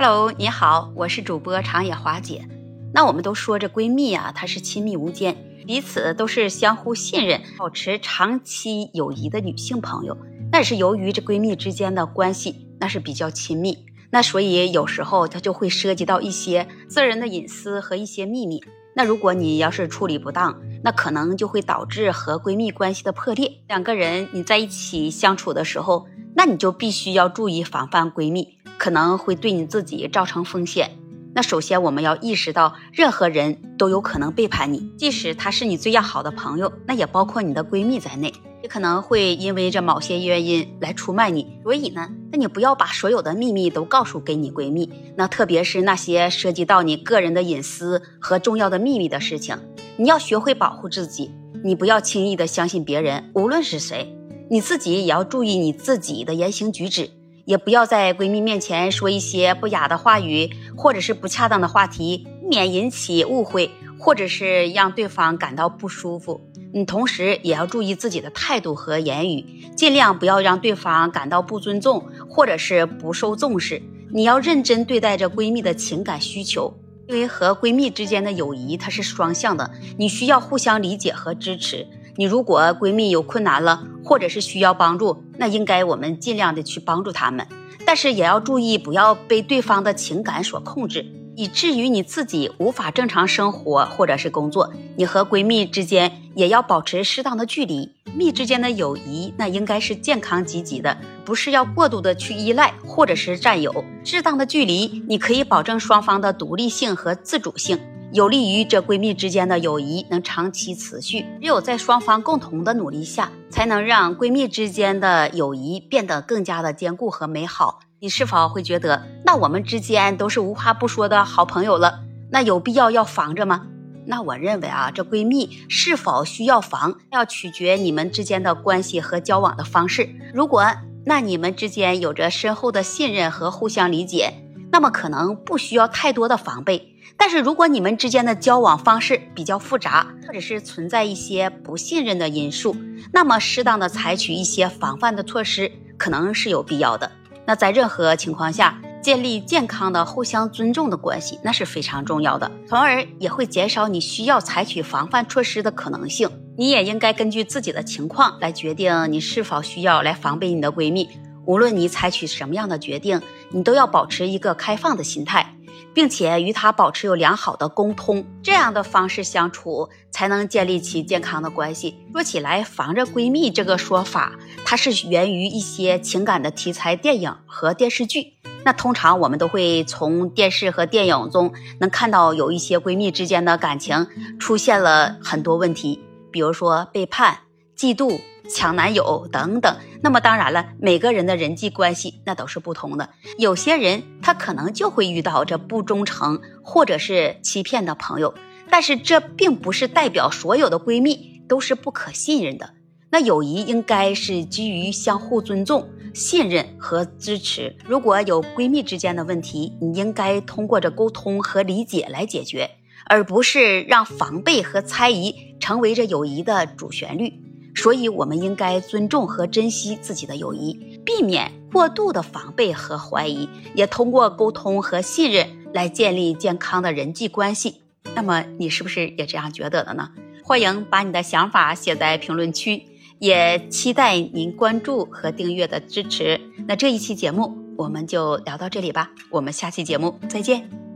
Hello，你好，我是主播长野华姐。那我们都说这闺蜜啊，她是亲密无间，彼此都是相互信任、保持长期友谊的女性朋友。那是由于这闺蜜之间的关系那是比较亲密，那所以有时候它就会涉及到一些个人的隐私和一些秘密。那如果你要是处理不当，那可能就会导致和闺蜜关系的破裂。两个人你在一起相处的时候，那你就必须要注意防范闺蜜。可能会对你自己造成风险。那首先我们要意识到，任何人都有可能背叛你，即使他是你最要好的朋友，那也包括你的闺蜜在内，也可能会因为这某些原因来出卖你。所以呢，那你不要把所有的秘密都告诉给你闺蜜，那特别是那些涉及到你个人的隐私和重要的秘密的事情，你要学会保护自己，你不要轻易的相信别人，无论是谁，你自己也要注意你自己的言行举止。也不要在闺蜜面前说一些不雅的话语，或者是不恰当的话题，免引起误会，或者是让对方感到不舒服。你同时也要注意自己的态度和言语，尽量不要让对方感到不尊重，或者是不受重视。你要认真对待着闺蜜的情感需求，因为和闺蜜之间的友谊它是双向的，你需要互相理解和支持。你如果闺蜜有困难了，或者是需要帮助，那应该我们尽量的去帮助他们，但是也要注意不要被对方的情感所控制，以至于你自己无法正常生活或者是工作。你和闺蜜之间也要保持适当的距离，蜜之间的友谊那应该是健康积极的，不是要过度的去依赖或者是占有。适当的距离，你可以保证双方的独立性和自主性。有利于这闺蜜之间的友谊能长期持续。只有在双方共同的努力下，才能让闺蜜之间的友谊变得更加的坚固和美好。你是否会觉得，那我们之间都是无话不说的好朋友了？那有必要要防着吗？那我认为啊，这闺蜜是否需要防，要取决你们之间的关系和交往的方式。如果那你们之间有着深厚的信任和互相理解，那么可能不需要太多的防备。但是如果你们之间的交往方式比较复杂，或者是存在一些不信任的因素，那么适当的采取一些防范的措施可能是有必要的。那在任何情况下，建立健康的互相尊重的关系，那是非常重要的，从而也会减少你需要采取防范措施的可能性。你也应该根据自己的情况来决定你是否需要来防备你的闺蜜。无论你采取什么样的决定，你都要保持一个开放的心态。并且与他保持有良好的沟通，这样的方式相处才能建立起健康的关系。说起来，防着闺蜜这个说法，它是源于一些情感的题材电影和电视剧。那通常我们都会从电视和电影中能看到有一些闺蜜之间的感情出现了很多问题，比如说背叛、嫉妒。抢男友等等，那么当然了，每个人的人际关系那都是不同的。有些人他可能就会遇到这不忠诚或者是欺骗的朋友，但是这并不是代表所有的闺蜜都是不可信任的。那友谊应该是基于相互尊重、信任和支持。如果有闺蜜之间的问题，你应该通过着沟通和理解来解决，而不是让防备和猜疑成为这友谊的主旋律。所以，我们应该尊重和珍惜自己的友谊，避免过度的防备和怀疑，也通过沟通和信任来建立健康的人际关系。那么，你是不是也这样觉得的呢？欢迎把你的想法写在评论区，也期待您关注和订阅的支持。那这一期节目我们就聊到这里吧，我们下期节目再见。